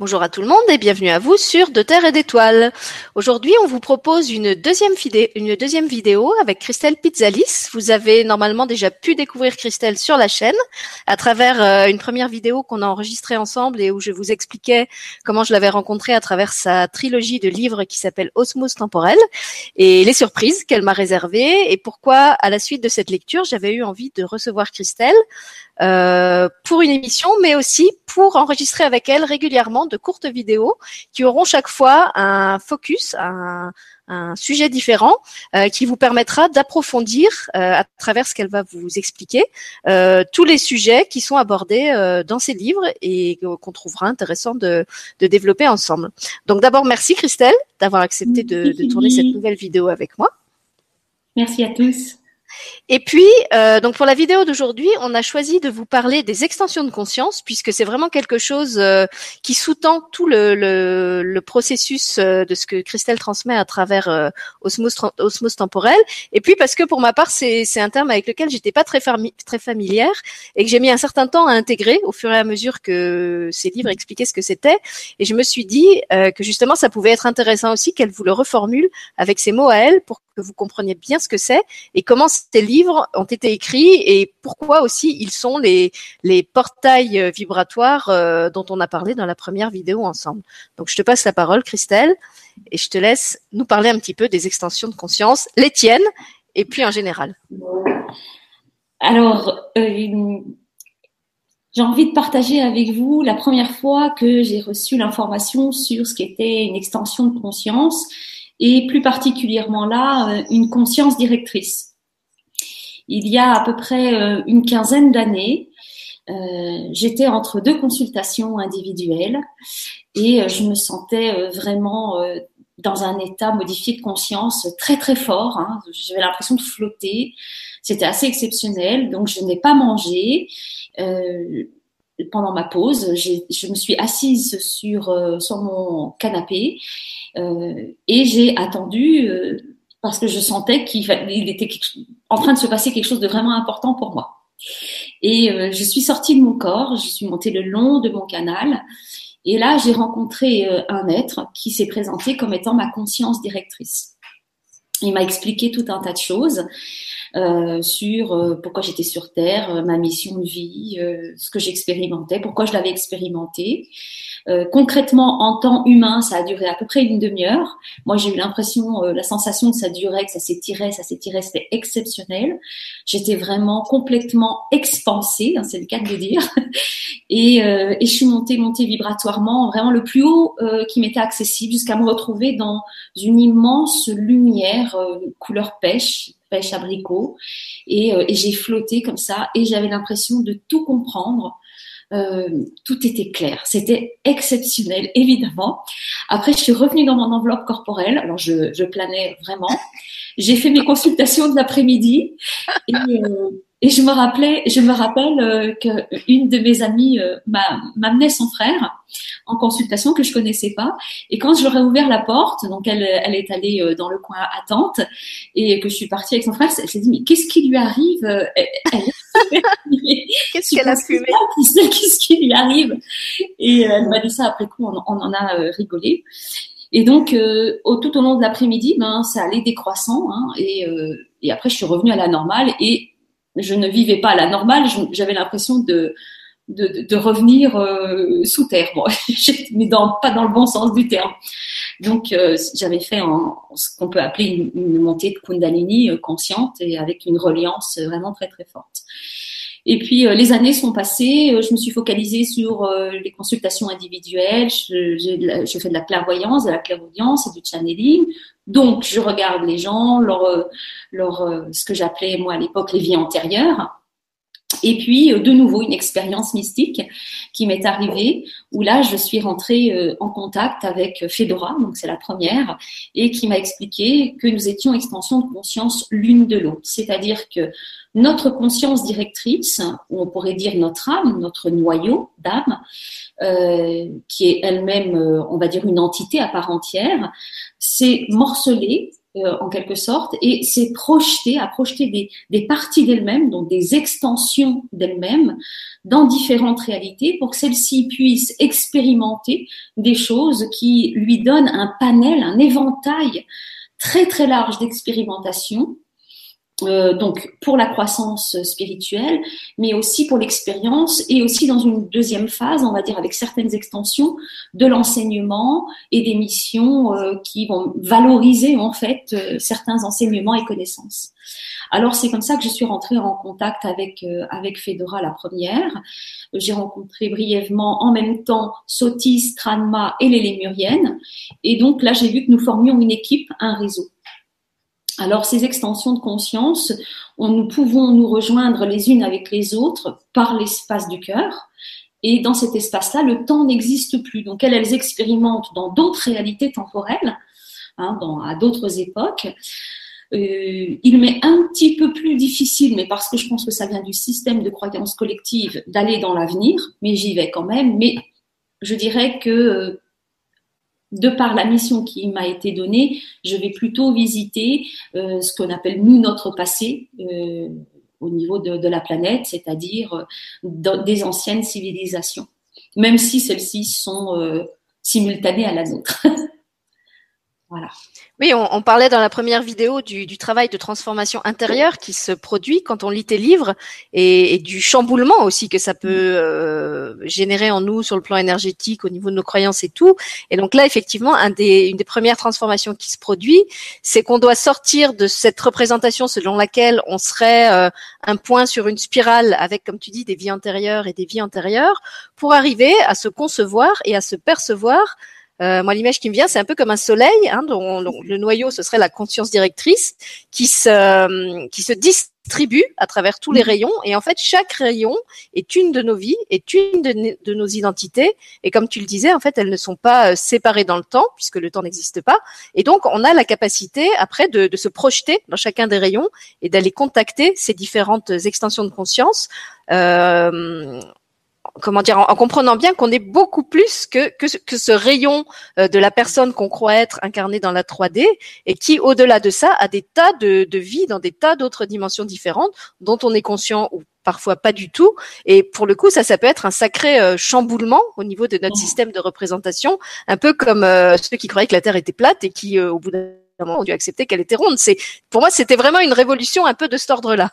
Bonjour à tout le monde et bienvenue à vous sur De Terre et d'Étoiles. Aujourd'hui, on vous propose une deuxième, vidéo, avec Christelle Pizzalis. Vous avez normalement déjà pu découvrir Christelle sur la chaîne à travers euh, une première vidéo qu'on a enregistrée ensemble et où je vous expliquais comment je l'avais rencontrée à travers sa trilogie de livres qui s'appelle Osmose temporelle et les surprises qu'elle m'a réservées et pourquoi à la suite de cette lecture, j'avais eu envie de recevoir Christelle euh, pour une émission, mais aussi pour enregistrer avec elle régulièrement de courtes vidéos qui auront chaque fois un focus, un, un sujet différent euh, qui vous permettra d'approfondir euh, à travers ce qu'elle va vous expliquer euh, tous les sujets qui sont abordés euh, dans ces livres et qu'on trouvera intéressant de, de, développer ensemble. Donc d'abord merci Christelle d'avoir accepté de, de tourner cette nouvelle vidéo avec moi. Merci à tous. Et puis, euh, donc pour la vidéo d'aujourd'hui, on a choisi de vous parler des extensions de conscience, puisque c'est vraiment quelque chose euh, qui sous-tend tout le, le, le processus euh, de ce que Christelle transmet à travers euh, osmose, osmose temporelle. Et puis parce que pour ma part, c'est un terme avec lequel j'étais pas très, très familière et que j'ai mis un certain temps à intégrer au fur et à mesure que ces livres expliquaient ce que c'était. Et je me suis dit euh, que justement, ça pouvait être intéressant aussi qu'elle vous le reformule avec ses mots à elle pour que vous compreniez bien ce que c'est et comment ces livres ont été écrits et pourquoi aussi ils sont les, portails euh, vibratoires euh, dont on a parlé dans la première vidéo ensemble. Donc je te passe la parole, Christelle, et je te laisse nous parler un petit peu des extensions de conscience, les tiennes, et puis en général. Alors, euh, j'ai envie de partager avec vous la première fois que j'ai reçu l'information sur ce qu'était une extension de conscience et plus particulièrement là, une conscience directrice. Il y a à peu près euh, une quinzaine d'années, euh, j'étais entre deux consultations individuelles et je me sentais vraiment dans un état modifié de conscience très très fort. Hein. J'avais l'impression de flotter. C'était assez exceptionnel. Donc je n'ai pas mangé. Euh, pendant ma pause, je me suis assise sur, sur mon canapé euh, et j'ai attendu euh, parce que je sentais qu'il était en train de se passer quelque chose de vraiment important pour moi. Et euh, je suis sortie de mon corps, je suis montée le long de mon canal. Et là, j'ai rencontré un être qui s'est présenté comme étant ma conscience directrice. Il m'a expliqué tout un tas de choses euh, sur pourquoi j'étais sur Terre, ma mission de vie, ce que j'expérimentais, pourquoi je l'avais expérimenté. Euh, concrètement, en temps humain, ça a duré à peu près une demi-heure. Moi, j'ai eu l'impression, euh, la sensation que ça durait, que ça s'étirait, ça s'étirait, c'était exceptionnel. J'étais vraiment complètement expansée, hein, c'est le cas de le dire. Et, euh, et, je suis montée, montée vibratoirement, vraiment le plus haut qui m'était accessible, jusqu'à me retrouver dans une immense lumière couleur pêche, pêche abricot. Et, et j'ai flotté comme ça, et j'avais l'impression de tout comprendre euh, tout était clair. C'était exceptionnel, évidemment. Après, je suis revenue dans mon enveloppe corporelle. Alors, je, planais vraiment. J'ai fait mes consultations de l'après-midi euh, et, je me rappelais, je me rappelle euh, qu'une de mes amies euh, m'amenait son frère en consultation que je connaissais pas. Et quand je leur ai ouvert la porte, donc elle, elle est allée euh, dans le coin attente et que je suis partie avec son frère, elle s'est dit mais qu'est-ce qui lui arrive Qu'est-ce qu'elle a fumé Qu'est-ce qui lui arrive Et euh, elle m'a dit ça après coup, on, en a euh, rigolé. Et donc, au, tout au long de l'après-midi, ben, ça allait décroissant. Hein, et, et après, je suis revenue à la normale et je ne vivais pas à la normale. J'avais l'impression de revenir euh, sous terre, mais pas dans le bon sens du terme. Donc, euh, j'avais fait ce qu'on peut appeler une, une, montée de Kundalini euh, consciente et avec une reliance vraiment très très forte. Et puis les années sont passées, je me suis focalisée sur les consultations individuelles, je, je, fais de la clairvoyance, de la clairaudience et du channeling. Donc je regarde les gens, leur, leur ce que j'appelais moi à l'époque les vies antérieures. Et puis, euh, de nouveau, une expérience mystique qui m'est arrivée, où là, je suis rentrée euh, en contact avec Fedora, donc c'est la première, et qui m'a expliqué que nous étions extension de conscience l'une de l'autre. C'est-à-dire que notre conscience directrice, ou on pourrait dire notre âme, notre noyau d'âme, euh, qui est elle-même, on va dire, une entité à part entière, s'est morcelée euh, en quelque sorte, et c'est projeter, à projeter des, des parties d'elles-mêmes, donc des extensions d'elles-mêmes, dans différentes réalités pour que celles-ci puissent expérimenter des choses qui lui donnent un panel, un éventail très très large d'expérimentation euh, donc pour la croissance spirituelle, mais aussi pour l'expérience et aussi dans une deuxième phase, on va dire avec certaines extensions de l'enseignement et des missions euh, qui vont valoriser en fait euh, certains enseignements et connaissances. Alors c'est comme ça que je suis rentrée en contact avec avec Fedora la première. J'ai rencontré brièvement en même temps Sotis, Tranma et les Lémuriennes, et donc là j'ai vu que nous formions une équipe, un réseau. Alors ces extensions de conscience, nous pouvons nous rejoindre les unes avec les autres par l'espace du cœur. Et dans cet espace-là, le temps n'existe plus. Donc elles, elles expérimentent dans d'autres réalités temporelles, hein, dans, à d'autres époques. Euh, il m'est un petit peu plus difficile, mais parce que je pense que ça vient du système de croyance collective, d'aller dans l'avenir, mais j'y vais quand même. Mais je dirais que euh, de par la mission qui m'a été donnée, je vais plutôt visiter euh, ce qu'on appelle nous notre passé euh, au niveau de, la planète, c'est-à-dire euh, des anciennes civilisations, même si celles-ci sont simultanées à la nôtre. voilà. Oui, on, on, parlait dans la première vidéo du, du, travail de transformation intérieure qui se produit quand on lit tes livres et, du chamboulement aussi que ça peut euh, générer en nous sur le plan énergétique, au niveau de nos croyances et tout. Et donc là, effectivement, un des, une des premières transformations qui se produit, c'est qu'on doit sortir de cette représentation selon laquelle on serait euh, un point sur une spirale avec, comme tu dis, des vies antérieures et des vies antérieures, pour arriver à se concevoir et à se percevoir euh, moi, l'image qui me vient, c'est un peu comme un soleil, hein, dont, le noyau, ce serait la conscience directrice, qui se, qui se distribue à travers tous les mhm. rayons. Et en fait, chaque rayon est une de nos vies, est une de, nos identités. Et comme tu le disais, en fait, elles ne sont pas euh, séparées dans le temps, puisque le temps n'existe pas. Et donc, on a la capacité, après, de, de se projeter dans chacun des rayons et d'aller contacter ces différentes extensions de conscience. Euh, comment dire, en, comprenant bien qu'on est beaucoup plus que, que, que ce rayon euh, de la personne qu'on croit être incarnée dans la 3D et qui, au-delà de ça, a des tas de, de vies dans des tas d'autres dimensions différentes dont on est conscient ou parfois pas du tout. Et pour le coup, ça, ça peut être un sacré euh, chamboulement au niveau de notre mmh. système de représentation, un peu comme euh, ceux qui croyaient que la Terre était plate et qui, au bout d'un moment, ont dû accepter qu'elle était ronde. C'est, pour moi, c'était vraiment une révolution un peu de cet ordre-là.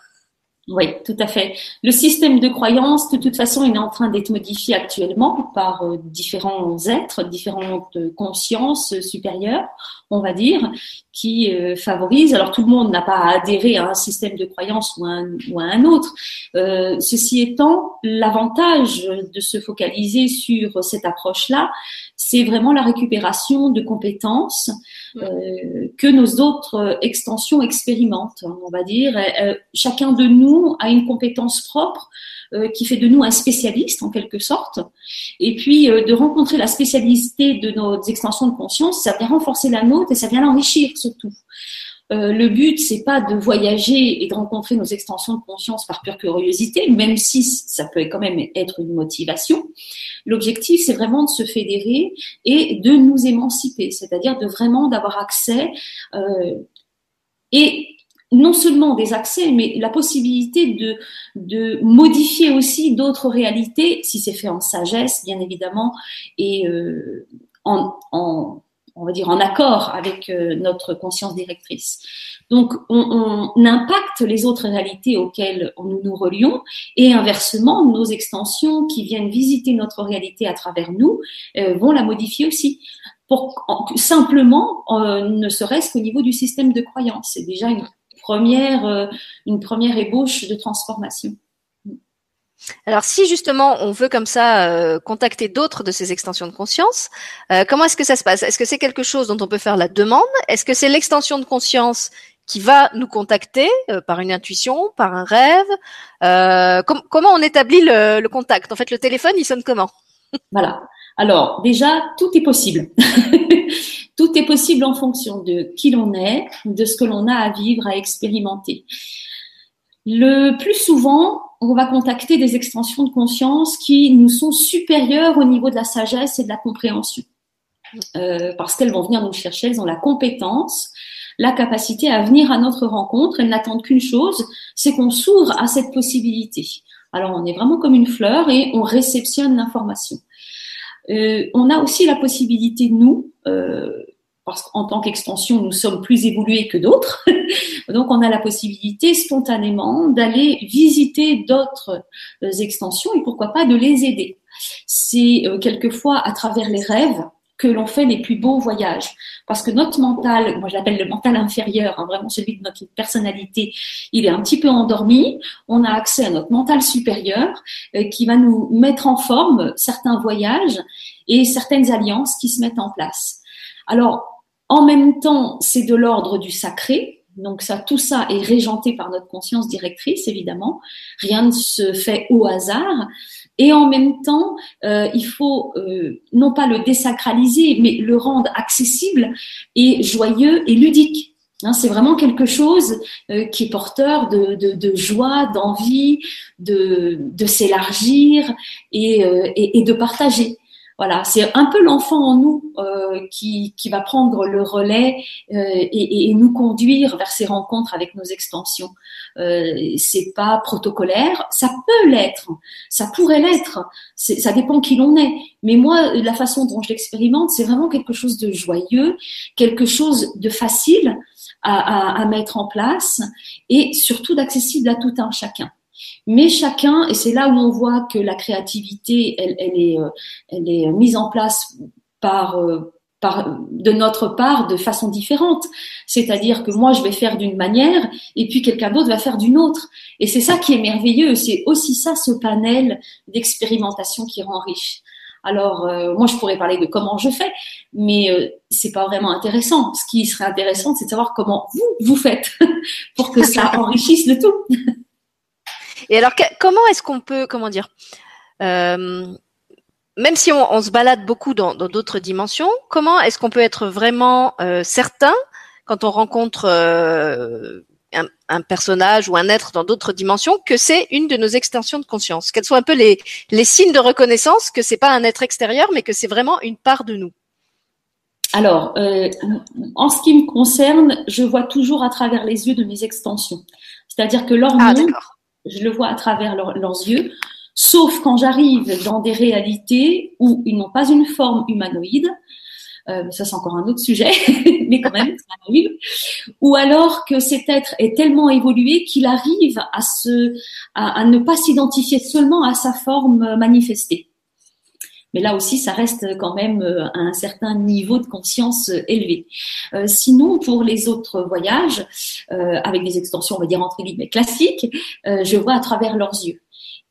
Oui, tout à fait. Le système de croyance, de toute façon, il est en train d'être modifié actuellement par euh, différents êtres, différentes consciences supérieures, on va dire, qui euh, favorisent. Alors tout le monde n'a pas à adhérer à un système de croyance ou à un, ou à un autre. Euh, ceci étant, l'avantage de se focaliser sur cette approche-là, c'est vraiment la récupération de compétences euh, que nos autres extensions expérimentent, on va dire. Euh, chacun de nous a une compétence propre euh, qui fait de nous un spécialiste en quelque sorte. Et puis de rencontrer la spécialité de nos extensions de conscience, ça vient renforcer la nôtre et ça vient l'enrichir surtout. Euh, le but, c'est pas de voyager et de rencontrer nos extensions de conscience par pure curiosité, même si ça peut quand même être une motivation. L'objectif, c'est vraiment de se fédérer et de nous émanciper, c'est-à-dire de vraiment d'avoir accès euh, et non seulement des accès, mais la possibilité de, modifier aussi d'autres réalités, si c'est fait en sagesse, bien évidemment, et euh, en on va dire, en accord avec euh, notre conscience directrice. Donc, on, on, impacte les autres réalités auxquelles nous nous relions et inversement, nos extensions qui viennent visiter notre réalité à travers nous euh, vont la modifier aussi. Pour, simplement, euh, ne serait-ce qu'au niveau du système de croyance. C'est déjà une première, une première ébauche de transformation. Alors si justement on veut comme ça euh, contacter d'autres de ces extensions de conscience, euh, comment est-ce que ça se passe? Est-ce que c'est quelque chose dont on peut faire la demande? Est-ce que c'est l'extension de conscience qui va nous contacter euh, par une intuition, par un rêve? Comment on établit le, le, contact? En fait, le téléphone, il sonne comment? Voilà. Alors déjà, tout est possible. tout est possible en fonction de qui l'on est, de ce que l'on a à vivre, à expérimenter. Le plus souvent, on va contacter des extensions de conscience qui nous sont supérieures au niveau de la sagesse et de la compréhension. Euh, parce qu'elles vont venir nous chercher, elles ont la compétence, la capacité à venir à notre rencontre. Elles n'attendent qu'une chose, c'est qu'on s'ouvre à cette possibilité. Alors on est vraiment comme une fleur et on réceptionne l'information. Euh, on a aussi la possibilité, nous, euh, parce qu'en tant qu'extension, nous sommes plus évolués que d'autres. Donc, on a la possibilité spontanément d'aller visiter d'autres euh, extensions et pourquoi pas de les aider. C'est euh, quelquefois à travers les rêves que l'on fait les plus beaux voyages. Parce que notre mental, moi je l'appelle le mental inférieur, hein, vraiment celui de notre personnalité, il est un petit peu endormi. On a accès à notre mental supérieur euh, qui va nous mettre en forme certains voyages et certaines alliances qui se mettent en place. Alors, en même temps, c'est de l'ordre du sacré. Donc ça, tout ça est régenté par notre conscience directrice, évidemment. Rien ne se fait au hasard. Et en même temps, euh, il faut euh, non pas le désacraliser, mais le rendre accessible et joyeux et ludique. Hein, c'est vraiment quelque chose euh, qui est porteur de, joie, d'envie, de, s'élargir et, de partager. Voilà, c'est un peu l'enfant en nous euh, qui, qui, va prendre le relais euh, et, nous conduire vers ces rencontres avec nos extensions. Euh, c'est pas protocolaire, ça peut l'être, ça pourrait l'être, ça dépend qui l'on est. Mais moi, la façon dont je l'expérimente, c'est vraiment quelque chose de joyeux, quelque chose de facile à, à, à mettre en place et surtout d'accessible à tout un chacun. Mais chacun, et c'est là où on voit que la créativité, elle, elle, est, euh, elle est mise en place par, euh, par, de notre part de façon différente. C'est-à-dire que moi, je vais faire d'une manière et puis quelqu'un d'autre va faire d'une autre. Et c'est ça qui est merveilleux. C'est aussi ça, ce panel d'expérimentation qui rend riche. Alors, euh, moi, je pourrais parler de comment je fais, mais euh, c'est pas vraiment intéressant. Ce qui serait intéressant, c'est de savoir comment vous vous faites pour que ça enrichisse le tout. Et alors, comment est-ce qu'on peut, comment dire, euh, même si on, on, se balade beaucoup dans d'autres dimensions, comment est-ce qu'on peut être vraiment euh, certain quand on rencontre euh, un, un, personnage ou un être dans d'autres dimensions que c'est une de nos extensions de conscience, qu'elles soient un peu les, les signes de reconnaissance que c'est pas un être extérieur, mais que c'est vraiment une part de nous? Alors, euh, en ce qui me concerne, je vois toujours à travers les yeux de mes extensions. C'est-à-dire que leur ah, je le vois à travers leurs yeux, sauf quand j'arrive dans des réalités où ils n'ont pas une forme humanoïde, euh, ça c'est encore un autre sujet, mais quand même, ou alors que cet être est tellement évolué qu'il arrive à, se, à ne pas s'identifier seulement à sa forme manifestée. Mais là aussi, ça reste quand même euh, à un certain niveau de conscience euh, élevé. Euh, sinon, pour les autres voyages, euh, avec des extensions, on va dire entre guillemets classiques, euh, je vois à travers leurs yeux.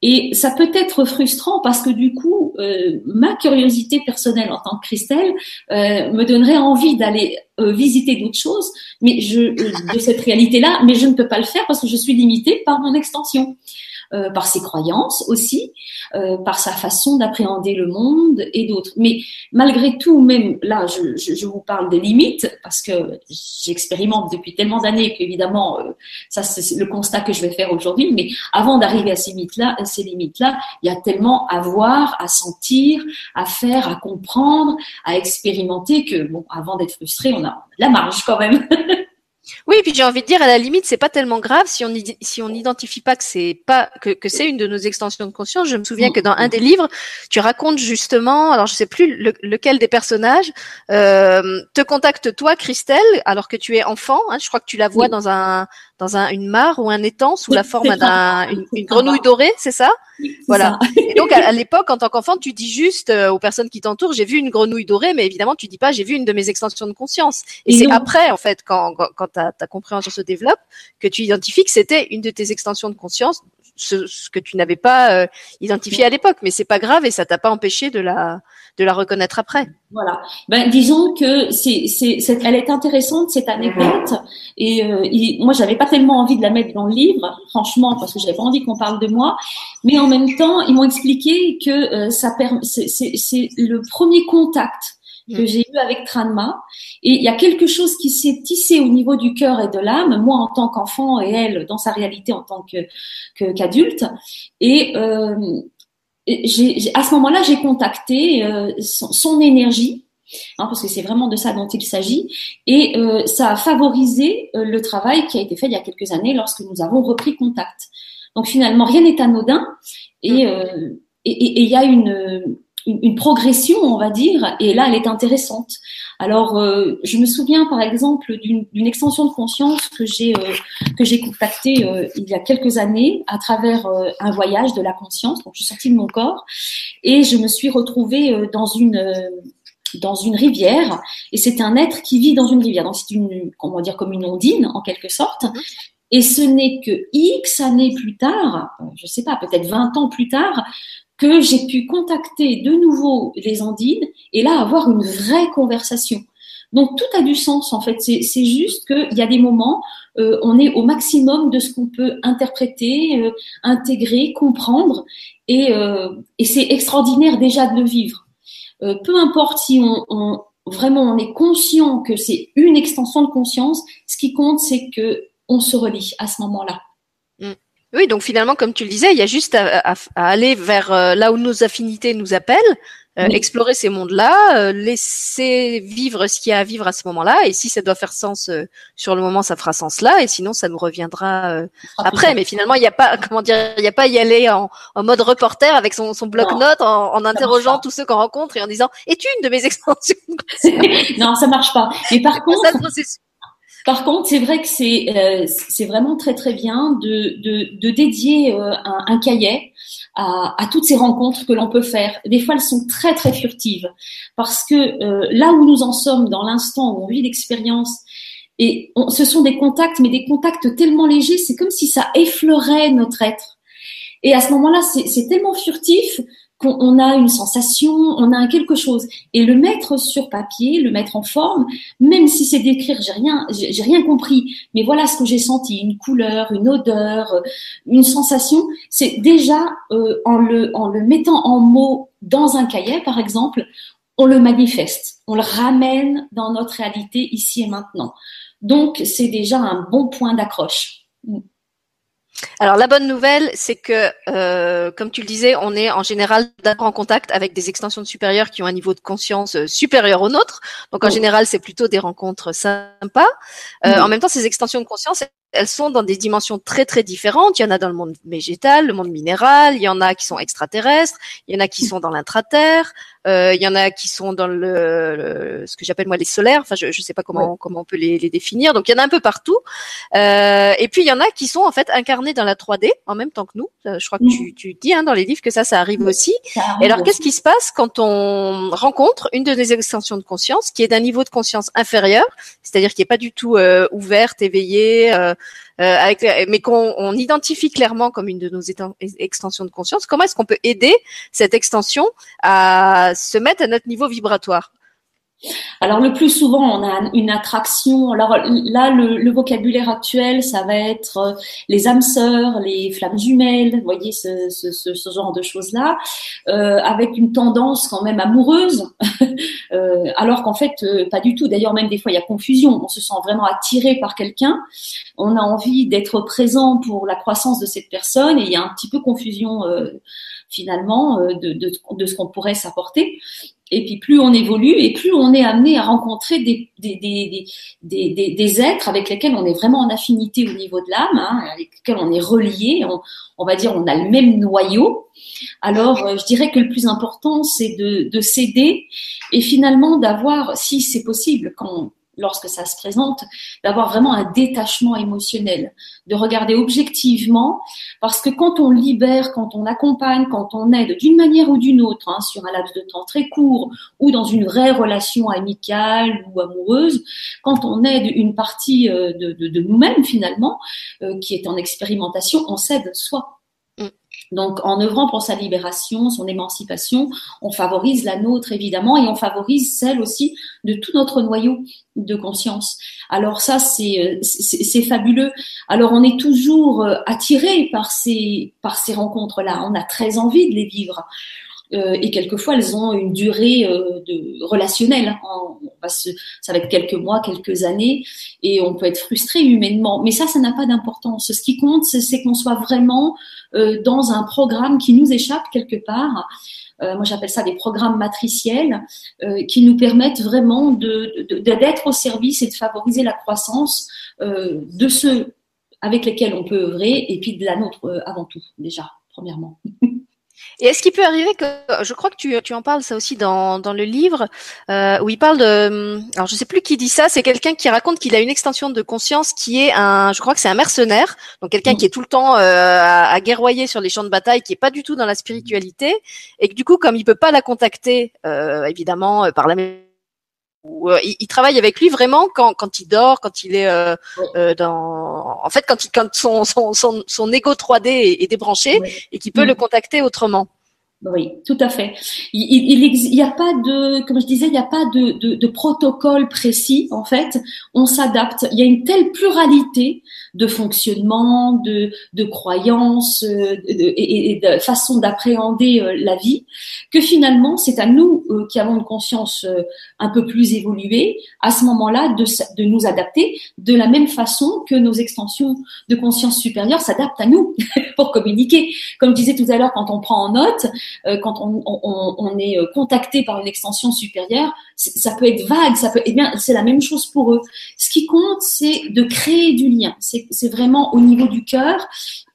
Et ça peut être frustrant parce que du coup, euh, ma curiosité personnelle en tant que Christelle euh, me donnerait envie d'aller euh, visiter d'autres choses, mais je de cette réalité-là, mais je ne peux pas le faire parce que je suis limitée par mon extension. Euh, par ses croyances aussi, euh, par sa façon d'appréhender le monde et d'autres. Mais malgré tout, même là, je, je, je, vous parle des limites parce que j'expérimente depuis tellement d'années qu'évidemment, euh, ça c'est le constat que je vais faire aujourd'hui. Mais avant d'arriver à ces limites-là, ces limites-là, il y a tellement à voir, à sentir, à faire, à comprendre, à expérimenter que bon, avant d'être frustré, on a la marge quand même. Oui, puis j'ai envie de dire à la limite, c'est pas tellement grave si on si on n'identifie pas que c'est pas que, que c'est une de nos extensions de conscience. Je me souviens que dans un des livres, tu racontes justement, alors je sais plus lequel des personnages euh, te contacte toi, Christelle, alors que tu es enfant. Hein, je crois que tu la vois dans un dans un, une mare ou un étang sous la forme d'une une grenouille dorée, c'est ça? Voilà. Et donc à, l'époque, en tant qu'enfant, tu dis juste euh, aux personnes qui t'entourent, j'ai vu une grenouille dorée, mais évidemment, tu dis pas, j'ai vu une de mes extensions de conscience. Et, c'est après, en fait, quand, quand, quand ta, ta compréhension se développe, que tu identifies que c'était une de tes extensions de conscience, ce, ce que tu n'avais pas euh, identifié à l'époque. Mais c'est pas grave et ça t'a pas empêché de la de la reconnaître après. Voilà. Ben, disons que c'est, c'est, elle est intéressante cette anecdote et euh, il, moi j'avais pas tellement envie de la mettre dans le livre, franchement, parce que j'avais pas envie qu'on parle de moi, mais en même temps ils m'ont expliqué que euh, ça c'est, c'est le premier contact que mm. j'ai eu avec Tranma. Et il y a quelque chose qui s'est tissé au niveau du cœur et de l'âme, moi en tant qu'enfant et elle dans sa réalité en tant que, qu'adulte. Et euh, j'ai, à ce moment-là, j'ai contacté euh, son, son, énergie Hein, parce que c'est vraiment de ça dont il s'agit. Et euh, ça a favorisé euh, le travail qui a été fait il y a quelques années lorsque nous avons repris contact. Donc finalement, rien n'est anodin et euh, il y a une, une, progression, on va dire, et là, elle est intéressante. Alors, euh, je me souviens par exemple d'une extension de conscience que j'ai euh, contactée euh, il y a quelques années à travers un voyage de la conscience. Donc, je suis sortie de mon corps et je me suis retrouvée dans une dans une rivière et c'est un être qui vit dans une rivière. Donc, c'est une comment dire comme une ondine en quelque sorte. Et ce n'est que X années plus tard, je sais pas, peut-être 20 ans plus tard, que j'ai pu contacter de nouveau les Andines et là avoir une vraie conversation. Donc tout a du sens en fait. C'est juste qu'il y a des moments, euh, on est au maximum de ce qu'on peut interpréter, euh, intégrer, comprendre, et, euh, et c'est extraordinaire déjà de le vivre. Euh, peu importe si on, on, vraiment on est conscient que c'est une extension de conscience, ce qui compte c'est que on se relie à ce moment-là. Oui, donc finalement, comme tu le disais, il y a juste à, aller vers euh, là où nos affinités nous appellent, euh, explorer ces mondes-là, euh, laisser vivre ce qu'il y a à vivre à ce moment-là, et si ça doit faire sens sur le moment, ça fera sens là, et sinon ça nous reviendra après. Mais finalement, il n'y a pas, comment dire, il n'y a pas y aller en, mode reporter avec son, bloc-notes, en, interrogeant tous ceux qu'on rencontre et en disant es-tu une de mes extensions? Non, ça marche pas. Mais par contre, par contre, c'est vrai que c'est euh, c'est vraiment très très bien de, de, de dédier euh, un, cahier à, à, toutes ces rencontres que l'on peut faire. Des fois, elles sont très très furtives parce que euh, là où nous en sommes dans l'instant où on vit l'expérience et ce sont des contacts, mais des contacts tellement légers, c'est comme si ça effleurait notre être. Et à ce moment-là, c'est tellement furtif on a une sensation, on a quelque chose. Et le mettre sur papier, le mettre en forme, même si c'est d'écrire, j'ai rien, j'ai rien compris, mais voilà ce que j'ai senti, une couleur, une odeur, une sensation, c'est déjà euh, en le en le mettant en mots dans un cahier, par exemple, on le manifeste, on le ramène dans notre réalité ici et maintenant. Donc c'est déjà un bon point d'accroche. Alors la bonne nouvelle, c'est que, euh, comme tu le disais, on est en général d'abord en contact avec des extensions supérieures qui ont un niveau de conscience euh, supérieur au nôtre. Donc en oh. général, c'est plutôt des rencontres sympas. Euh, en même temps, ces extensions de conscience, elles sont dans des dimensions très très différentes. Il y en a dans le monde végétal, le monde minéral, il y en a qui sont extraterrestres, il y en a qui sont dans l'intraterre, euh, il y en a qui sont dans le, ce que j'appelle moi les solaires. Enfin, je ne sais pas comment comment on peut les, les, définir. Donc il y en a un peu partout. Euh, et puis il y en a qui sont en fait incarnés dans la 3D en même temps que nous. Euh, je crois que tu, tu dis hein, dans les livres que ça ça arrive aussi. et alors qu'est-ce qui se passe quand on rencontre une de nos extensions de conscience qui est d'un niveau de conscience inférieur, c'est-à-dire qui est pas du tout euh, ouverte, éveillée, euh, avec, mais qu'on on identifie clairement comme une de nos extensions de conscience, comment est-ce qu'on peut aider cette extension à se mettre à notre niveau vibratoire? Alors le plus souvent, on a une attraction. Alors là, le, vocabulaire actuel, ça va être euh, les âmes sœurs, les flammes jumelles, vous voyez ce, genre de choses-là, euh, avec une tendance quand même amoureuse, euh, alors qu'en fait, pas du tout. D'ailleurs, même des fois, il y a confusion. On se sent vraiment attiré par quelqu'un. On a envie d'être présent pour la croissance de cette personne, et il y a un petit peu confusion finalement de, de, de ce qu'on pourrait s'apporter. Et puis plus on évolue et plus on est amené à rencontrer des, des, des, des, des êtres avec lesquels on est vraiment en affinité au niveau de l'âme, hein, avec lesquels on est relié, on, on, va dire on a le même noyau. Alors euh, je dirais que le plus important c'est de, de s'aider et finalement d'avoir, si c'est possible, quand lorsque ça se présente, d'avoir vraiment un détachement émotionnel, de regarder objectivement, parce que quand on libère, quand on accompagne, quand on aide d'une manière ou d'une autre, hein, sur un laps de temps très court ou dans une vraie relation amicale ou amoureuse, quand on aide une partie euh, de, de, de nous-mêmes finalement, euh, qui est en expérimentation, on s'aide soi. Donc, en œuvrant pour sa libération, son émancipation, on favorise la nôtre évidemment et on favorise celle aussi de tout notre noyau de conscience. Alors ça, c'est c'est fabuleux. Alors on est toujours euh, attiré par ces par ces rencontres-là. On a très envie de les vivre. Euh, et quelquefois elles ont une durée euh, de, relationnelle. Se, ça va être quelques mois, quelques années, et on peut être frustré humainement. Mais ça, ça n'a pas d'importance. Ce qui compte, c'est qu'on soit vraiment euh, dans un programme qui nous échappe quelque part. Euh, moi, j'appelle ça des programmes matriciels euh, qui nous permettent vraiment de, d'être au service et de favoriser la croissance de ceux avec lesquels on peut œuvrer et puis de la nôtre avant tout, déjà, premièrement. Et est-ce qu'il peut arriver que, je crois que tu, tu en parles ça aussi dans, dans le livre, euh, où il parle de, alors je sais plus qui dit ça, c'est quelqu'un qui raconte qu'il a une extension de conscience qui est un, je crois que c'est un mercenaire, donc quelqu'un qui est tout le temps euh, à, à, guerroyer sur les champs de bataille, qui est pas du tout dans la spiritualité, et que du coup comme il peut pas la contacter, euh, évidemment euh, par la euh, il, travaille avec lui vraiment quand, quand il dort, quand il est euh, euh, dans, en fait quand il, quand son son son, son ego 3D est, débranché et qu'il peut le contacter autrement. Oui, tout à fait. Il n'y a pas de, comme je disais, il n'y a pas de, de, de, protocole précis. En fait, on s'adapte. Il y a une telle pluralité de fonctionnement, de, de croyances euh, et, de façon d'appréhender euh, la vie, que finalement, c'est à nous euh, qui avons une conscience un peu plus évoluée, à ce moment-là, de, de nous adapter de la même façon que nos extensions de conscience supérieure s'adaptent à nous pour communiquer. Comme je disais tout à l'heure, quand on prend en note, quand on, on, on, est contacté par une extension supérieure, ça peut être vague, ça peut, eh bien, c'est la même chose pour eux. Ce qui compte, c'est de créer du lien. C'est vraiment au niveau du cœur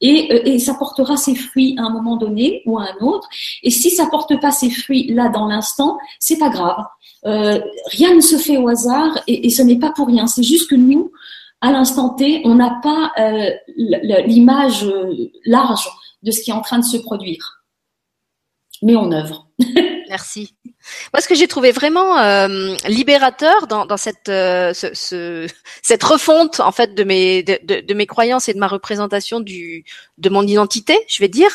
et, euh, et, ça portera ses fruits à un moment donné ou à un autre. Et si ça porte pas ses fruits là dans l'instant, c'est pas grave. Euh, rien ne se fait au hasard et, ce n'est pas pour rien. C'est juste que nous, à l'instant T, on n'a pas euh, l'image large de ce qui est en train de se produire. Mais on œuvre. Merci. Moi, ce que j'ai trouvé vraiment euh, libérateur dans, dans cette euh, ce, ce, cette refonte en fait de mes de, de, mes croyances et de ma représentation du de mon identité, je vais dire,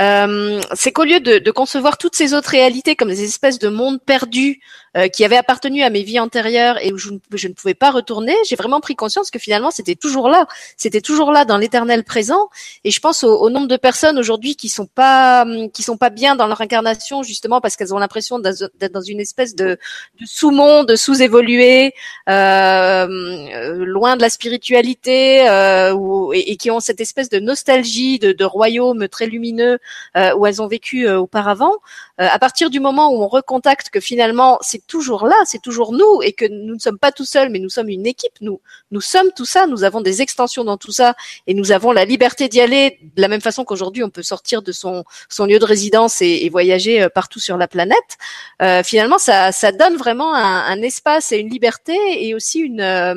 euh, c'est qu'au lieu de, de, concevoir toutes ces autres réalités comme des espèces de mondes perdus euh, qui avaient appartenu à mes vies antérieures et où je, ne pouvais pas retourner, j'ai vraiment pris conscience que finalement c'était toujours là, c'était toujours là dans l'éternel présent. Et je pense au, au nombre de personnes aujourd'hui qui sont pas qui sont pas bien dans leur incarnation justement parce qu'elles ont l'impression d'être dans une espèce de, de sous-monde, sous-évolué, euh, loin de la spiritualité, euh, ou, et, qui ont cette espèce de nostalgie de, de royaume très lumineux euh, où elles ont vécu euh, auparavant. Euh, à partir du moment où on recontacte que finalement c'est toujours là, c'est toujours nous, et que nous ne sommes pas tout seuls, mais nous sommes une équipe. Nous, nous sommes tout ça. Nous avons des extensions dans tout ça, et nous avons la liberté d'y aller de la même façon qu'aujourd'hui on peut sortir de son son lieu de résidence et, et voyager partout sur la planète. Euh, finalement, ça, ça donne vraiment un, un, espace et une liberté et aussi une euh,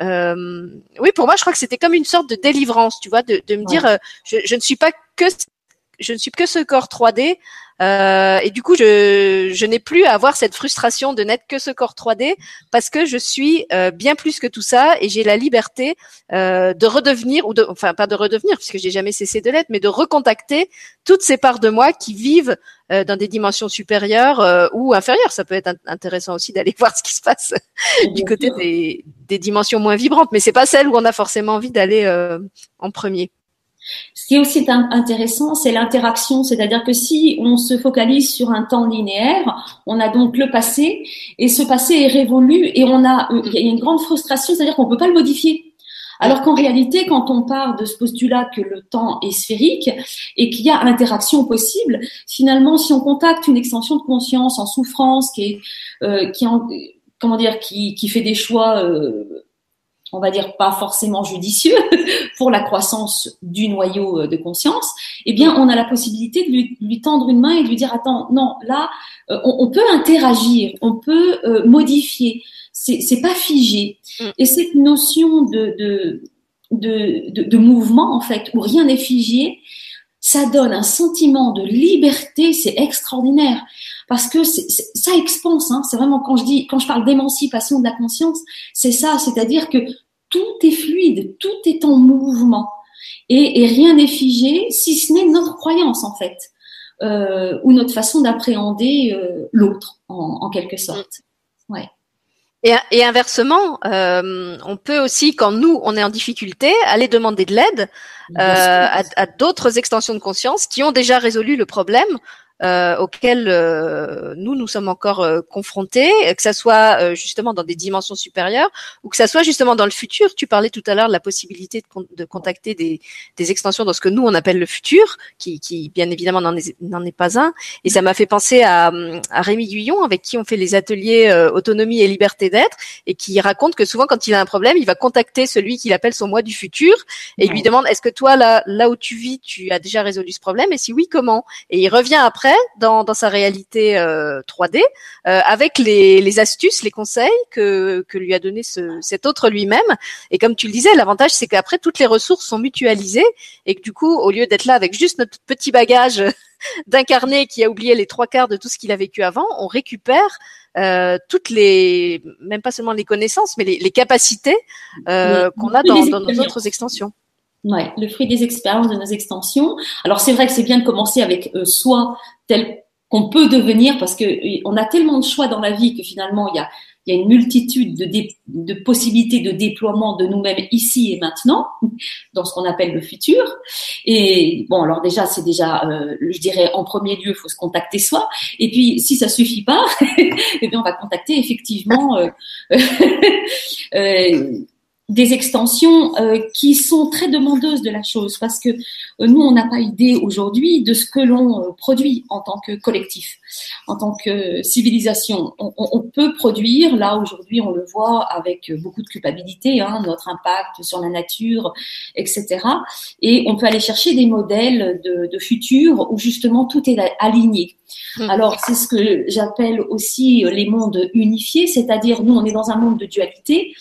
euh, oui, pour moi, je crois que c'était comme une sorte de délivrance, tu vois, de, de me dire, euh, je, je, ne suis pas que je ne suis que ce corps 3D. Euh, et du coup, je, je n'ai plus à avoir cette frustration de n'être que ce corps 3D parce que je suis euh, bien plus que tout ça et j'ai la liberté euh, de redevenir ou de, enfin pas de redevenir puisque j'ai jamais cessé de l'être, mais de recontacter toutes ces parts de moi qui vivent euh, dans des dimensions supérieures euh, ou inférieures. Ça peut être intéressant aussi d'aller voir ce qui se passe du côté des, des, dimensions moins vibrantes, mais c'est pas celle où on a forcément envie d'aller euh, en premier. Ce qui est aussi intéressant, c'est l'interaction, c'est-à-dire que si on se focalise sur un temps linéaire, on a donc le passé, et ce passé est révolu, et on a, il y a une grande frustration, c'est-à-dire qu'on peut pas le modifier. Alors qu'en réalité, quand on part de ce postulat que le temps est sphérique et qu'il y a interaction possible, finalement, si on contacte une extension de conscience en souffrance, qui est, euh, comment dire, qui, qui fait des choix euh, on va dire pas forcément judicieux pour la croissance du noyau euh, de conscience, eh bien on a la possibilité de lui, tendre une main et de lui dire attends non là euh, on, peut interagir, on peut euh, modifier, c'est pas figé. Mm. Et cette notion de de, de de, mouvement en fait où rien n'est figé, ça donne un sentiment de liberté, c'est extraordinaire parce que ça expanse. Hein, c'est vraiment quand je dis, quand je parle d'émancipation de la conscience, c'est ça, c'est-à-dire que tout est fluide, tout est en mouvement et, et rien n'est figé, si ce n'est notre croyance en fait, euh, ou notre façon d'appréhender euh, l'autre en, en, quelque sorte. Ouais. Et, et inversement, euh, on peut aussi, quand nous, on est en difficulté, aller demander de l'aide euh, à, à d'autres extensions de conscience qui ont déjà résolu le problème euh, auxquelles euh, nous nous sommes encore euh, confrontés, que ça soit justement dans des dimensions supérieures ou que ça soit justement dans le futur. Tu parlais tout à l'heure de la possibilité de, de contacter des, des, extensions dans ce que nous on appelle le futur, qui, qui bien évidemment n'en est, est, pas un. Et ça m'a fait penser à, à Rémi Guyon avec qui on fait les ateliers autonomie et liberté d'être et qui raconte que souvent quand il a un problème, il va contacter celui qu'il appelle son moi du futur et il lui demande est-ce que toi là là où tu vis, tu as déjà résolu ce problème? Et si oui comment? Et il revient après dans, sa réalité 3D euh, euh, avec les, astuces, les conseils que, lui a donné cet autre lui-même. Et comme tu le disais, l'avantage c'est qu'après toutes les ressources sont mutualisées et que du coup, au lieu d'être là avec juste notre petit bagage d'incarné qui a oublié les trois quarts de tout ce qu'il a vécu avant, on récupère euh, toutes les, même pas seulement les connaissances, mais les, capacités qu'on a dans, dans nos autres extensions. Ouais, le fruit des expériences de nos extensions. Alors c'est vrai que c'est bien de commencer avec euh, soi tel qu'on peut devenir parce que euh, on a tellement de choix dans la vie que finalement il y a, il y a une multitude de, de possibilités de déploiement de nous-mêmes ici et maintenant dans ce qu'on appelle le futur. Et bon, alors déjà c'est déjà, euh, je dirais en premier lieu, faut se contacter soi. Et puis si ça suffit pas, eh bien on va contacter effectivement. Euh, euh, des extensions euh, qui sont très demandeuses de la chose parce que euh, nous, on n'a pas idée aujourd'hui de ce que l'on euh, produit en tant que collectif, en tant que civilisation. On, on peut produire, là aujourd'hui, on le voit avec beaucoup de culpabilité, hein, notre impact sur la nature, etc. Et on peut aller chercher des modèles de, de futur où justement tout est aligné. Mmh. Alors, c'est ce que j'appelle aussi les mondes unifiés, c'est-à-dire nous, on est dans un monde de dualité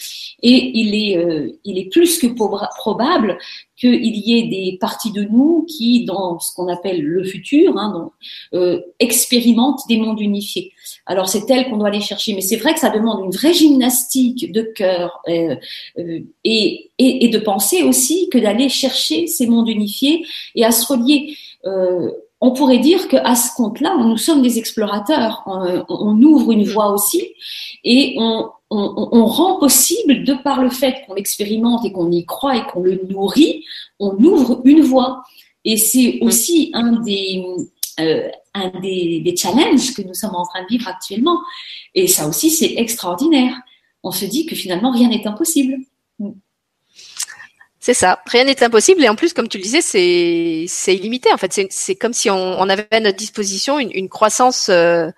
et il est, euh, il est plus que probable qu'il y ait des parties de nous qui, dans ce qu'on appelle le futur, hein, euh, expérimentent des mondes unifiés. Alors c'est tel qu'on doit aller chercher, mais c'est vrai que ça demande une vraie gymnastique de cœur euh, et, et, de penser aussi que d'aller chercher ces mondes unifiés et à se relier. On pourrait dire qu'à ce compte-là, nous sommes des explorateurs. On, on, ouvre une voie aussi et on, on, rend possible, de par le fait qu'on l'expérimente et qu'on y croit et qu'on le nourrit, on ouvre une voie. Et c'est mm. aussi un des, euh, un des, des, challenges que nous sommes en train de vivre actuellement. Et ça aussi, c'est extraordinaire. On se dit que finalement, rien n'est impossible. C'est ça, rien n'est impossible. Et en plus, comme tu le disais, c'est illimité. En fait, c'est comme si on, avait à notre disposition une, une croissance euh,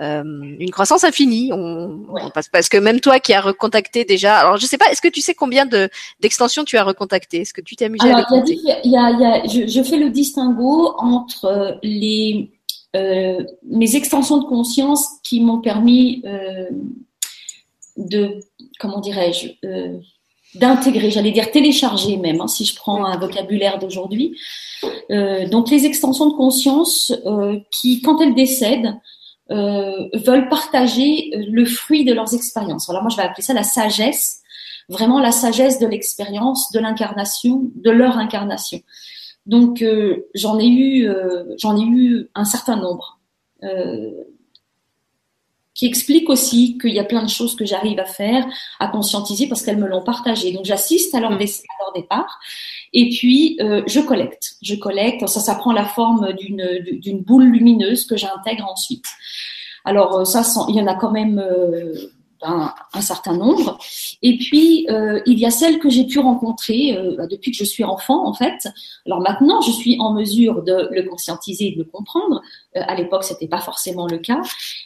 euh, une croissance infinie. On, parce que même toi qui as recontacté déjà, alors je sais pas, est-ce que tu sais combien de d'extensions tu as recontacté Est-ce que tu t'es amusé à les il y a, il y a, je, je, fais le distinguo entre euh, les euh, mes extensions de conscience qui m'ont permis euh, de comment dirais-je d'intégrer, j'allais dire télécharger même, hein, si je prends un vocabulaire d'aujourd'hui. Euh, donc les extensions de conscience qui, quand elles décèdent, euh, veulent partager euh, le fruit de leurs expériences. Alors moi, je vais appeler ça la sagesse, vraiment la sagesse de l'expérience, de l'incarnation, de leur incarnation. Donc euh, j'en ai eu, j'en ai eu un certain nombre. Qui explique aussi qu'il y a plein de choses que j'arrive à faire, à conscientiser parce qu'elles me l'ont partagé. Donc j'assiste à, leur, mm. départ et puis, euh, je collecte. Je collecte. Ça, ça prend la forme d'une, d'une boule lumineuse que j'intègre ensuite. Alors, euh, ça, il y en a quand même euh, un, certain nombre. Et puis, euh, il y a celles que j'ai pu rencontrer bah, depuis que je suis enfant, en fait. Alors maintenant, je suis en mesure de le conscientiser et de le comprendre. à l'époque, c'était pas forcément le cas.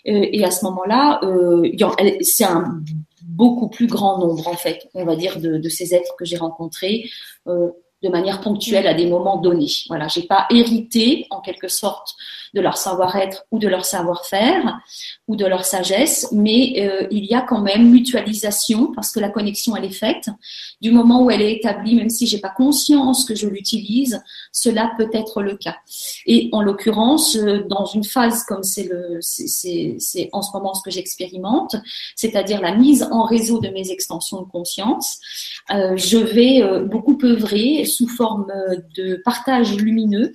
et à ce moment-là, c'est un beaucoup plus grand nombre, en fait, on va dire, de, de ces êtres que j'ai rencontrés. Euh, de manière ponctuelle à des moments donnés. Voilà, j'ai pas hérité en quelque sorte de leur savoir-être ou de leur savoir-faire ou de leur sagesse, mais euh, il y a quand même mutualisation parce que la connexion elle est faite. Du moment où elle est établie, même si j'ai pas conscience que je l'utilise, cela peut être le cas. Et en l'occurrence, euh, dans une phase comme c'est le, c'est en ce moment ce que j'expérimente, c'est-à-dire la mise en réseau de mes extensions de conscience, euh, je vais beaucoup œuvrer sous forme de partage lumineux,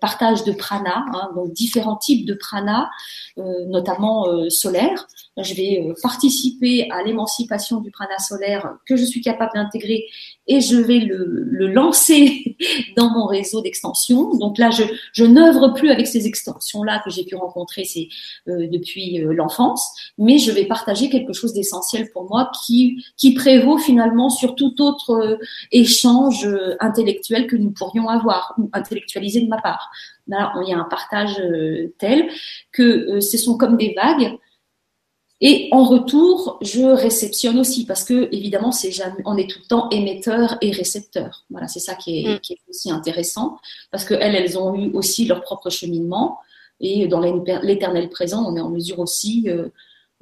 partage de prana, hein, donc différents types de prana, euh, notamment euh, solaire. Je vais participer à l'émancipation du prana solaire que je suis capable d'intégrer et je vais le, le lancer dans mon réseau d'extension. Donc là, je, n'œuvre plus avec ces extensions-là que j'ai pu rencontrer euh, depuis euh, l'enfance, mais je vais partager quelque chose d'essentiel pour moi qui, qui prévaut finalement sur tout autre euh, échange intellectuel que nous pourrions avoir ou intellectualisé de ma part. Là, il y a un partage tel que ce sont comme des vagues et en retour, je réceptionne aussi parce que évidemment, c'est jamais, on est tout le temps émetteur et récepteur. Voilà, c'est ça qui est, mm. qui est, aussi intéressant parce que elles, elles ont eu aussi leur propre cheminement et dans l'éternel présent, on est en mesure aussi euh,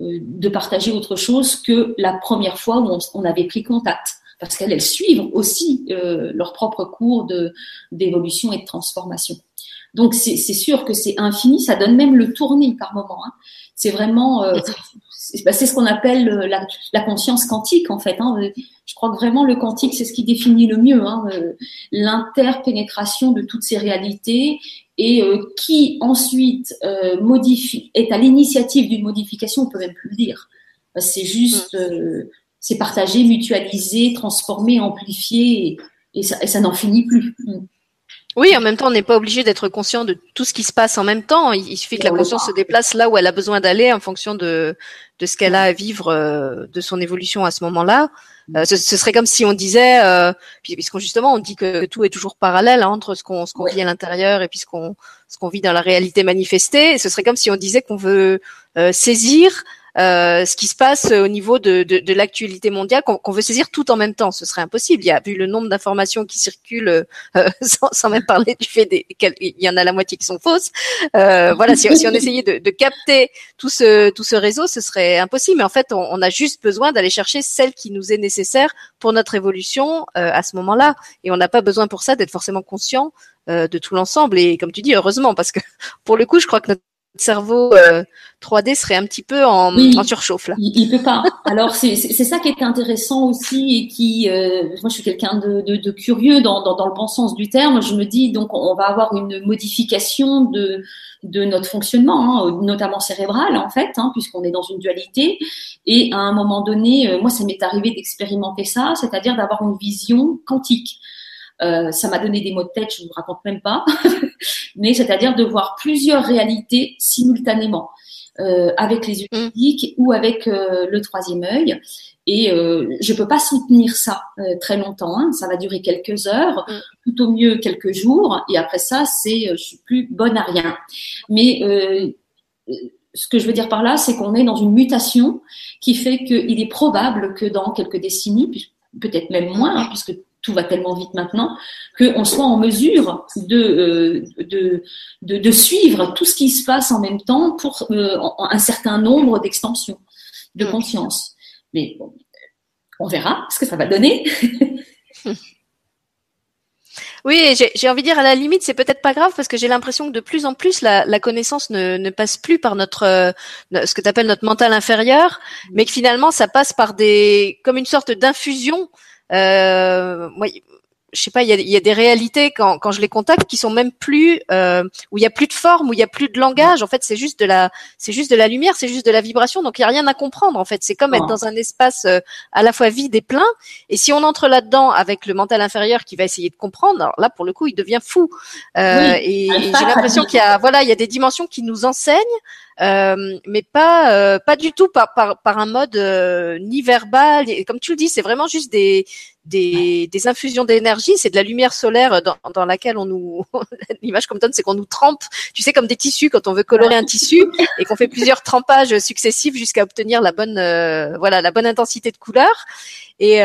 euh, de partager autre chose que la première fois où on, avait pris contact parce qu'elles elles suivent aussi euh, leur propre cours de d'évolution et de transformation. Donc c'est sûr que c'est infini, ça donne même le tournis par moment. Hein. C'est vraiment euh, bah, c'est ce qu'on appelle euh, la, la, conscience quantique en fait. Hein. Je crois que vraiment le quantique, c'est ce qui définit le mieux hein, euh, l'interpénétration de toutes ces réalités et euh, qui ensuite modifie, est à l'initiative d'une modification, on peut même plus le dire. C'est juste, c'est partagé, mutualisé, transformé, amplifié, et, ça, ça n'en finit plus. Mm. Oui, en même temps, on n'est pas obligé d'être conscient de tout ce qui se passe en même temps. Il suffit que la conscience se déplace là où elle a besoin d'aller en fonction de, de ce qu'elle a à vivre euh, de son évolution à ce moment-là. Euh, ce, serait comme si on disait, euh, puisqu'on justement on dit que tout est toujours parallèle hein, entre ce qu'on ce qu'on vit à l'intérieur et puis ce qu'on ce qu'on vit dans la réalité manifestée. ce serait comme si on disait qu'on veut saisir euh, ce qui se passe au niveau de, de, de l'actualité mondiale qu'on veut saisir tout en même temps. Ce serait impossible. Il y a vu le nombre d'informations qui circulent, euh, sans, sans, même parler du fait qu'il y en a la moitié qui sont fausses. Euh, voilà, si, si, on essayait de, de, capter tout ce tout ce réseau, ce serait impossible. Mais en fait, on, on a juste besoin d'aller chercher celle qui nous est nécessaire pour notre évolution euh, à ce moment-là. Et on n'a pas besoin pour ça d'être forcément conscient euh, de tout l'ensemble. Et comme tu dis, heureusement, parce que pour le coup, je crois que notre cerveau 3D euh, serait un petit peu en, en surchauffe là. Il, il, peut pas. Alors c'est ça qui est intéressant aussi et qui, euh, moi je suis quelqu'un de, de, de, curieux dans, dans, dans, le bon sens du terme. Je me dis donc on va avoir une modification de de notre fonctionnement, hein, notamment cérébral en fait, hein, puisqu'on est dans une dualité. Et à un moment donné, euh, moi ça m'est arrivé d'expérimenter ça, c'est-à-dire d'avoir une vision quantique. Euh, ça m'a donné des mots de tête, je vous raconte même pas. Mais c'est-à-dire de voir plusieurs réalités simultanément, euh, avec les yeux mm. physiques ou avec euh, le troisième œil. Et euh, je peux pas soutenir ça euh, très longtemps. Hein. Ça va durer quelques heures, mm. tout au mieux quelques jours. Et après ça, c'est je suis plus bonne à rien. Mais ce que je veux dire par là, c'est qu'on est dans une mutation qui fait qu'il est probable que dans quelques décennies, peut-être même moins, hein, puisque tout va tellement vite maintenant, qu'on soit en mesure de, euh, de, de, de, suivre tout ce qui se passe en même temps pour euh, un certain nombre d'extensions de mm. conscience. Mais bon, on verra ce que ça va donner. Oui, j'ai envie de dire à la limite, c'est peut-être pas grave parce que j'ai l'impression que de plus en plus la, la connaissance ne, ne, passe plus par notre euh, ce que tu appelles notre mental inférieur, mm. mais que finalement ça passe par des comme une sorte d'infusion euh, moi, je sais pas, il y a, y a, des réalités quand, quand je les contacte qui sont même plus euh, où il y a plus de forme, où il y a plus de langage. En fait, c'est juste de la, c'est juste de la lumière, c'est juste de la vibration. Donc il y a rien à comprendre. En fait, c'est comme être dans un espace euh, à la fois vide et plein. Et si on entre là-dedans avec le mental inférieur qui va essayer de comprendre, alors là pour le coup, il devient fou. Euh, et, et j'ai l'impression qu'il y a, voilà, il y a des dimensions qui nous enseignent euh, mais pas euh, pas du tout par par, par un mode euh, ni verbal. Et comme tu le dis, c'est vraiment juste des des, des infusions d'énergie. C'est de la lumière solaire dans, dans laquelle on nous l'image qu'on me donne, c'est qu'on nous trempe. Tu sais comme des tissus quand on veut colorer un tissu et qu'on fait plusieurs trempages successifs jusqu'à obtenir la bonne voilà la bonne intensité de couleur. Et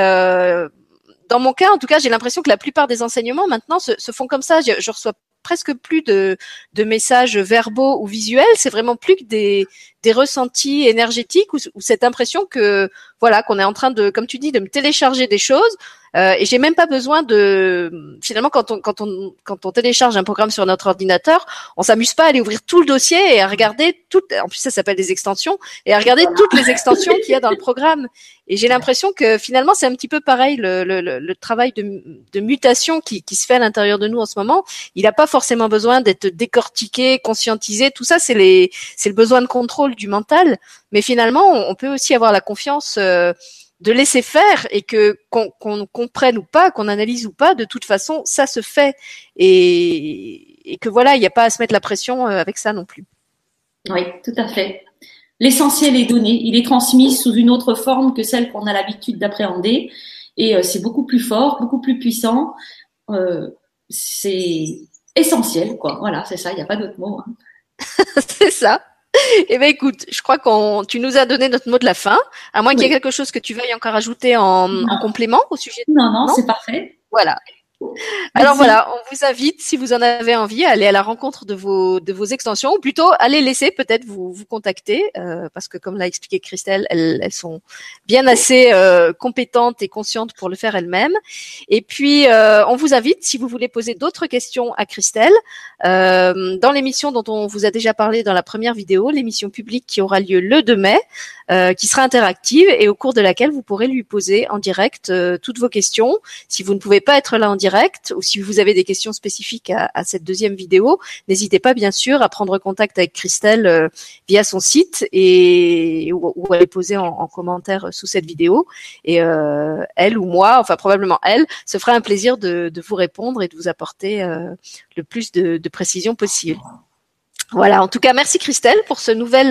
dans mon cas, en tout cas, j'ai l'impression que la plupart des enseignements maintenant se, se font comme ça. Je, je reçois presque plus de, messages verbaux ou visuels, c'est vraiment plus que des, des ressentis énergétiques ou, ou, cette impression que voilà qu'on est en train de, comme tu dis, de me télécharger des choses euh, et j'ai même pas besoin de finalement quand on quand on quand on télécharge un programme sur notre ordinateur, on s'amuse pas à aller ouvrir tout le dossier et à regarder toutes en plus ça s'appelle des extensions et à regarder toutes les extensions qu'il y a dans le programme. Et j'ai l'impression que finalement c'est un petit peu pareil le, le, le travail de, de mutation qui, qui se fait à l'intérieur de nous en ce moment. Il n'a pas forcément besoin d'être décortiqué, conscientisé. Tout ça c'est les c'est le besoin de contrôle du mental. Mais finalement on, peut aussi avoir la confiance euh, de laisser faire et que qu'on comprenne ou pas, qu'on analyse ou pas, de toute façon, ça se fait et, et que voilà, il n'y a pas à se mettre la pression euh, avec ça non plus. Oui, tout à fait. L'essentiel est donné, il est transmis sous une autre forme que celle qu'on a l'habitude d'appréhender et euh, c'est beaucoup plus fort, beaucoup plus puissant. Euh, c'est essentiel, quoi. Voilà, c'est ça, il n'y a pas d'autre mot. Hein. c'est ça. Eh ben écoute, je crois qu'on, tu nous as donné notre mot de la fin. À moins qu'il y ait quelque chose que tu veuilles encore ajouter en, en complément au sujet. non, non c'est parfait. Voilà. Alors voilà, on vous invite, si vous en avez envie, à aller à la rencontre de vos de vos extensions, ou plutôt allez laisser peut-être vous vous contacter, euh, parce que comme l'a expliqué Christelle, elles, elles sont bien assez euh, compétentes et conscientes pour le faire elles-mêmes. Et puis euh, on vous invite, si vous voulez poser d'autres questions à Christelle, dans l'émission dont on vous a déjà parlé dans la première vidéo, l'émission publique qui aura lieu le 2 mai, qui sera interactive et au cours de laquelle vous pourrez lui poser en direct toutes vos questions. Si vous ne pouvez pas être là en direct ou si vous avez des questions spécifiques à, cette deuxième vidéo, n'hésitez pas bien sûr à prendre contact avec Christelle euh, via son site et ou, à les poser en, commentaire sous cette vidéo. Et euh, elle ou moi, enfin probablement elle, se fera un plaisir de, vous répondre et de vous apporter euh, le plus de, de précision possible. Voilà, en tout cas, merci Christelle pour ce nouvel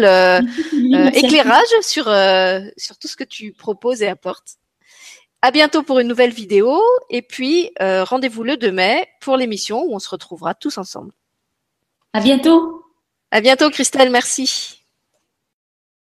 éclairage sur, sur tout ce que tu proposes et apportes. À bientôt pour une nouvelle vidéo et puis euh, rendez-vous le 2 mai pour l'émission où on se retrouvera tous ensemble. À bientôt. À bientôt Christelle, merci.